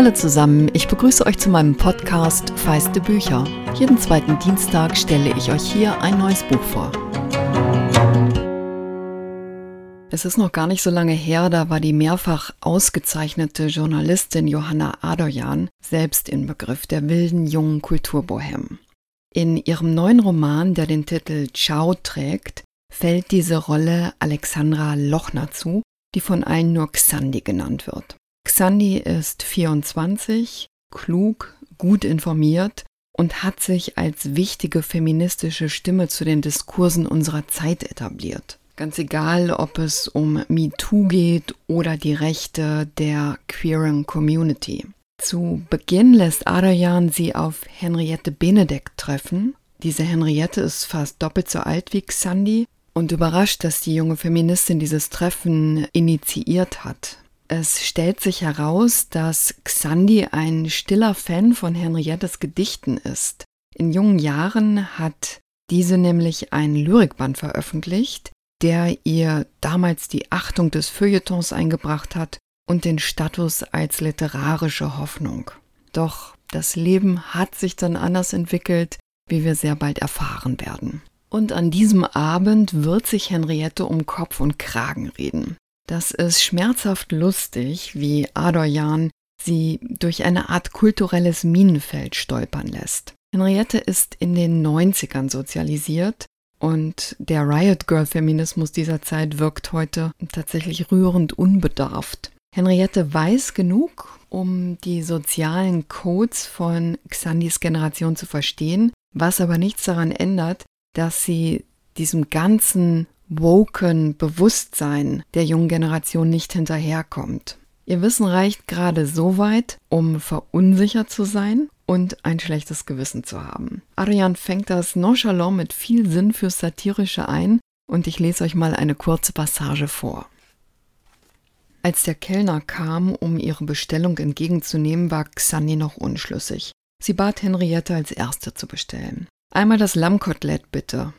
Hallo zusammen, ich begrüße euch zu meinem Podcast Feiste Bücher. Jeden zweiten Dienstag stelle ich euch hier ein neues Buch vor. Es ist noch gar nicht so lange her, da war die mehrfach ausgezeichnete Journalistin Johanna Adoyan selbst im Begriff der wilden jungen Kulturbohem. In ihrem neuen Roman, der den Titel Ciao trägt, fällt diese Rolle Alexandra Lochner zu, die von allen nur Xandi genannt wird. Xandi ist 24, klug, gut informiert und hat sich als wichtige feministische Stimme zu den Diskursen unserer Zeit etabliert. Ganz egal, ob es um MeToo geht oder die Rechte der queeren Community. Zu Beginn lässt Adajan sie auf Henriette Benedek treffen. Diese Henriette ist fast doppelt so alt wie Xandi und überrascht, dass die junge Feministin dieses Treffen initiiert hat. Es stellt sich heraus, dass Xandi ein stiller Fan von Henriettes Gedichten ist. In jungen Jahren hat diese nämlich einen Lyrikband veröffentlicht, der ihr damals die Achtung des Feuilletons eingebracht hat und den Status als literarische Hoffnung. Doch das Leben hat sich dann anders entwickelt, wie wir sehr bald erfahren werden. Und an diesem Abend wird sich Henriette um Kopf und Kragen reden. Das ist schmerzhaft lustig, wie Adorjan sie durch eine Art kulturelles Minenfeld stolpern lässt. Henriette ist in den 90ern sozialisiert und der Riot Girl Feminismus dieser Zeit wirkt heute tatsächlich rührend unbedarft. Henriette weiß genug, um die sozialen Codes von Xandis Generation zu verstehen, was aber nichts daran ändert, dass sie diesem ganzen woken Bewusstsein der jungen Generation nicht hinterherkommt. Ihr Wissen reicht gerade so weit, um verunsichert zu sein und ein schlechtes Gewissen zu haben. Ariane fängt das nonchalant mit viel Sinn fürs Satirische ein und ich lese euch mal eine kurze Passage vor. Als der Kellner kam, um ihre Bestellung entgegenzunehmen, war Xanni noch unschlüssig. Sie bat Henriette als Erste zu bestellen. Einmal das Lammkotelett bitte.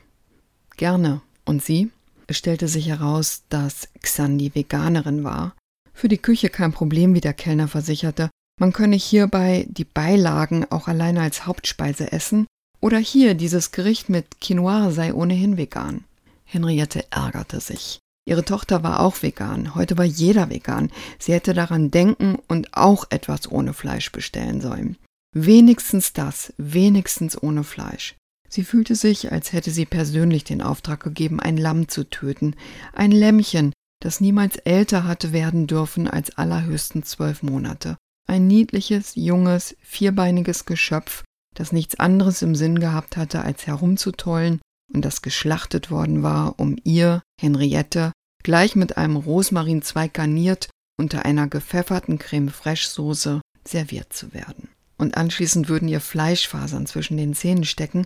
Gerne. Und Sie? Stellte sich heraus, dass Xandi Veganerin war. Für die Küche kein Problem, wie der Kellner versicherte. Man könne hierbei die Beilagen auch alleine als Hauptspeise essen oder hier dieses Gericht mit Quinoa sei ohnehin vegan. Henriette ärgerte sich. Ihre Tochter war auch vegan. Heute war jeder vegan. Sie hätte daran denken und auch etwas ohne Fleisch bestellen sollen. Wenigstens das, wenigstens ohne Fleisch. Sie fühlte sich, als hätte sie persönlich den Auftrag gegeben, ein Lamm zu töten, ein Lämmchen, das niemals älter hatte werden dürfen als allerhöchstens zwölf Monate. Ein niedliches, junges, vierbeiniges Geschöpf, das nichts anderes im Sinn gehabt hatte, als herumzutollen und das geschlachtet worden war, um ihr, Henriette, gleich mit einem Rosmarinzweig garniert unter einer gepfefferten Creme Fraiche Soße serviert zu werden und anschließend würden ihr Fleischfasern zwischen den Zähnen stecken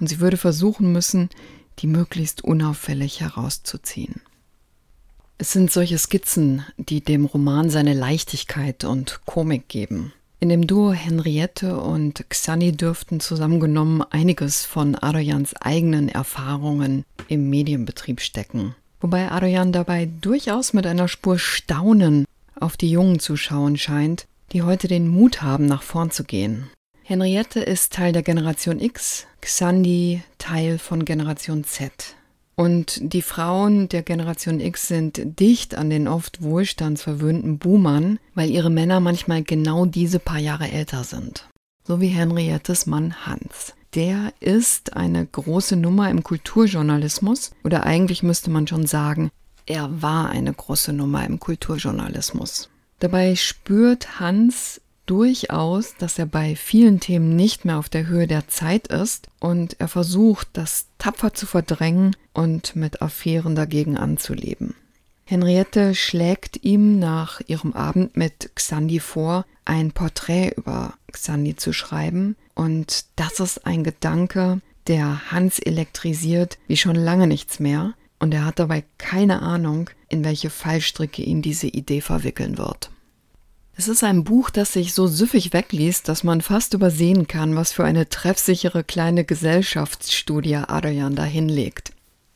und sie würde versuchen müssen, die möglichst unauffällig herauszuziehen. Es sind solche Skizzen, die dem Roman seine Leichtigkeit und Komik geben. In dem Duo Henriette und Xani dürften zusammengenommen einiges von Adoyans eigenen Erfahrungen im Medienbetrieb stecken. Wobei Adoyan dabei durchaus mit einer Spur Staunen auf die Jungen zu schauen scheint, die heute den Mut haben, nach vorn zu gehen. Henriette ist Teil der Generation X, Xandi Teil von Generation Z. Und die Frauen der Generation X sind dicht an den oft wohlstandsverwöhnten Boomern, weil ihre Männer manchmal genau diese paar Jahre älter sind. So wie Henriettes Mann Hans. Der ist eine große Nummer im Kulturjournalismus oder eigentlich müsste man schon sagen, er war eine große Nummer im Kulturjournalismus. Dabei spürt Hans durchaus, dass er bei vielen Themen nicht mehr auf der Höhe der Zeit ist und er versucht, das tapfer zu verdrängen und mit Affären dagegen anzuleben. Henriette schlägt ihm nach ihrem Abend mit Xandi vor, ein Porträt über Xandi zu schreiben und das ist ein Gedanke, der Hans elektrisiert wie schon lange nichts mehr und er hat dabei keine Ahnung, in welche Fallstricke ihn diese Idee verwickeln wird. Es ist ein Buch, das sich so süffig wegliest, dass man fast übersehen kann, was für eine treffsichere kleine Gesellschaftsstudie Adrian da hinlegt.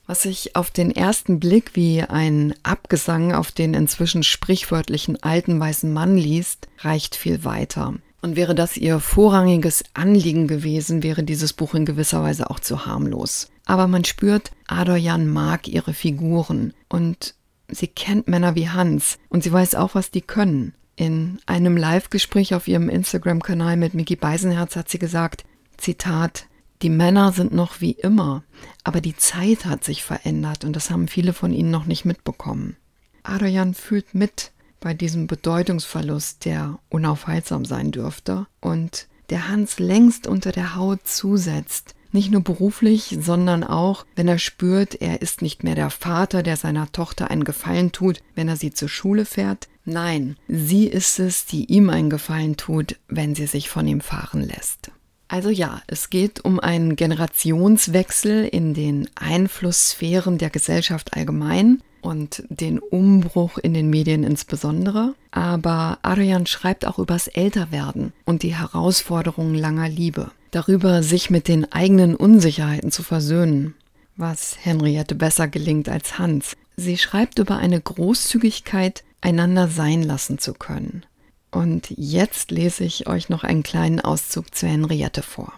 Was sich auf den ersten Blick wie ein Abgesang auf den inzwischen sprichwörtlichen alten weißen Mann liest, reicht viel weiter. Und wäre das ihr vorrangiges Anliegen gewesen, wäre dieses Buch in gewisser Weise auch zu harmlos. Aber man spürt, Adorjan mag ihre Figuren und sie kennt Männer wie Hans und sie weiß auch, was die können. In einem Live-Gespräch auf ihrem Instagram-Kanal mit Mickey Beisenherz hat sie gesagt, Zitat, die Männer sind noch wie immer, aber die Zeit hat sich verändert und das haben viele von ihnen noch nicht mitbekommen. Adrian fühlt mit bei diesem Bedeutungsverlust, der unaufhaltsam sein dürfte und der Hans längst unter der Haut zusetzt. Nicht nur beruflich, sondern auch, wenn er spürt, er ist nicht mehr der Vater, der seiner Tochter einen Gefallen tut, wenn er sie zur Schule fährt. Nein, sie ist es, die ihm einen Gefallen tut, wenn sie sich von ihm fahren lässt. Also ja, es geht um einen Generationswechsel in den Einflusssphären der Gesellschaft allgemein und den Umbruch in den Medien insbesondere. Aber Arian schreibt auch übers Älterwerden und die Herausforderungen langer Liebe. Darüber, sich mit den eigenen Unsicherheiten zu versöhnen, was Henriette besser gelingt als Hans. Sie schreibt über eine Großzügigkeit, einander sein lassen zu können. Und jetzt lese ich euch noch einen kleinen Auszug zu Henriette vor.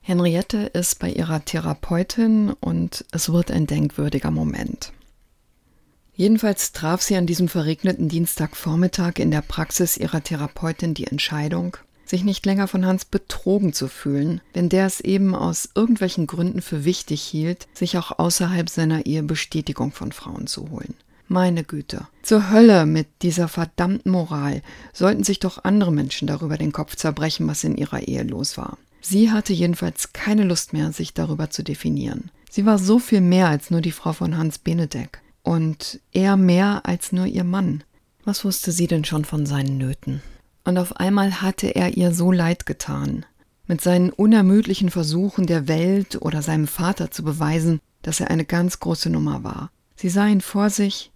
Henriette ist bei ihrer Therapeutin und es wird ein denkwürdiger Moment. Jedenfalls traf sie an diesem verregneten Dienstagvormittag in der Praxis ihrer Therapeutin die Entscheidung, sich nicht länger von Hans betrogen zu fühlen, wenn der es eben aus irgendwelchen Gründen für wichtig hielt, sich auch außerhalb seiner Ehe Bestätigung von Frauen zu holen. Meine Güte. Zur Hölle mit dieser verdammten Moral sollten sich doch andere Menschen darüber den Kopf zerbrechen, was in ihrer Ehe los war. Sie hatte jedenfalls keine Lust mehr, sich darüber zu definieren. Sie war so viel mehr als nur die Frau von Hans Benedek. Und er mehr als nur ihr Mann. Was wusste sie denn schon von seinen Nöten? Und auf einmal hatte er ihr so leid getan. Mit seinen unermüdlichen Versuchen der Welt oder seinem Vater zu beweisen, dass er eine ganz große Nummer war. Sie sah ihn vor sich,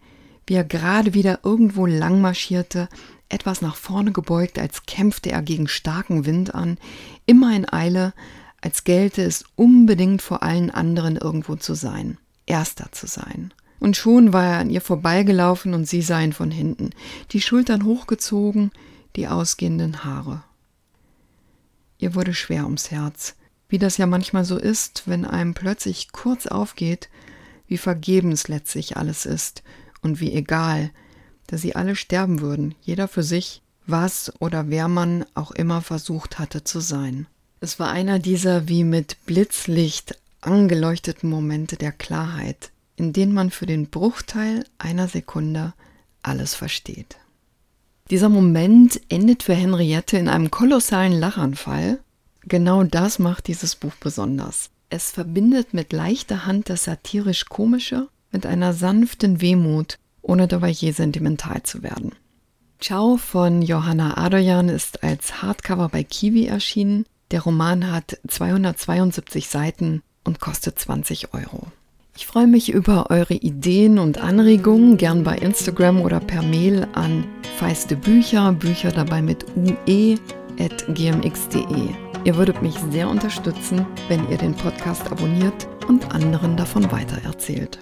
wie er gerade wieder irgendwo lang marschierte, etwas nach vorne gebeugt, als kämpfte er gegen starken Wind an, immer in Eile, als gelte es unbedingt vor allen anderen irgendwo zu sein, erster zu sein. Und schon war er an ihr vorbeigelaufen und sie sah ihn von hinten, die Schultern hochgezogen, die ausgehenden Haare. Ihr wurde schwer ums Herz, wie das ja manchmal so ist, wenn einem plötzlich kurz aufgeht, wie vergebens letztlich alles ist und wie egal, dass sie alle sterben würden, jeder für sich, was oder wer man auch immer versucht hatte zu sein. Es war einer dieser wie mit Blitzlicht angeleuchteten Momente der Klarheit, in denen man für den Bruchteil einer Sekunde alles versteht. Dieser Moment endet für Henriette in einem kolossalen Lachanfall. Genau das macht dieses Buch besonders. Es verbindet mit leichter Hand das satirisch Komische mit einer sanften Wehmut, ohne dabei je sentimental zu werden. Ciao von Johanna Adoyan ist als Hardcover bei Kiwi erschienen. Der Roman hat 272 Seiten und kostet 20 Euro. Ich freue mich über eure Ideen und Anregungen, gern bei Instagram oder per Mail an feiste Bücher, Bücher dabei mit ue at gmx.de. Ihr würdet mich sehr unterstützen, wenn ihr den Podcast abonniert und anderen davon weitererzählt.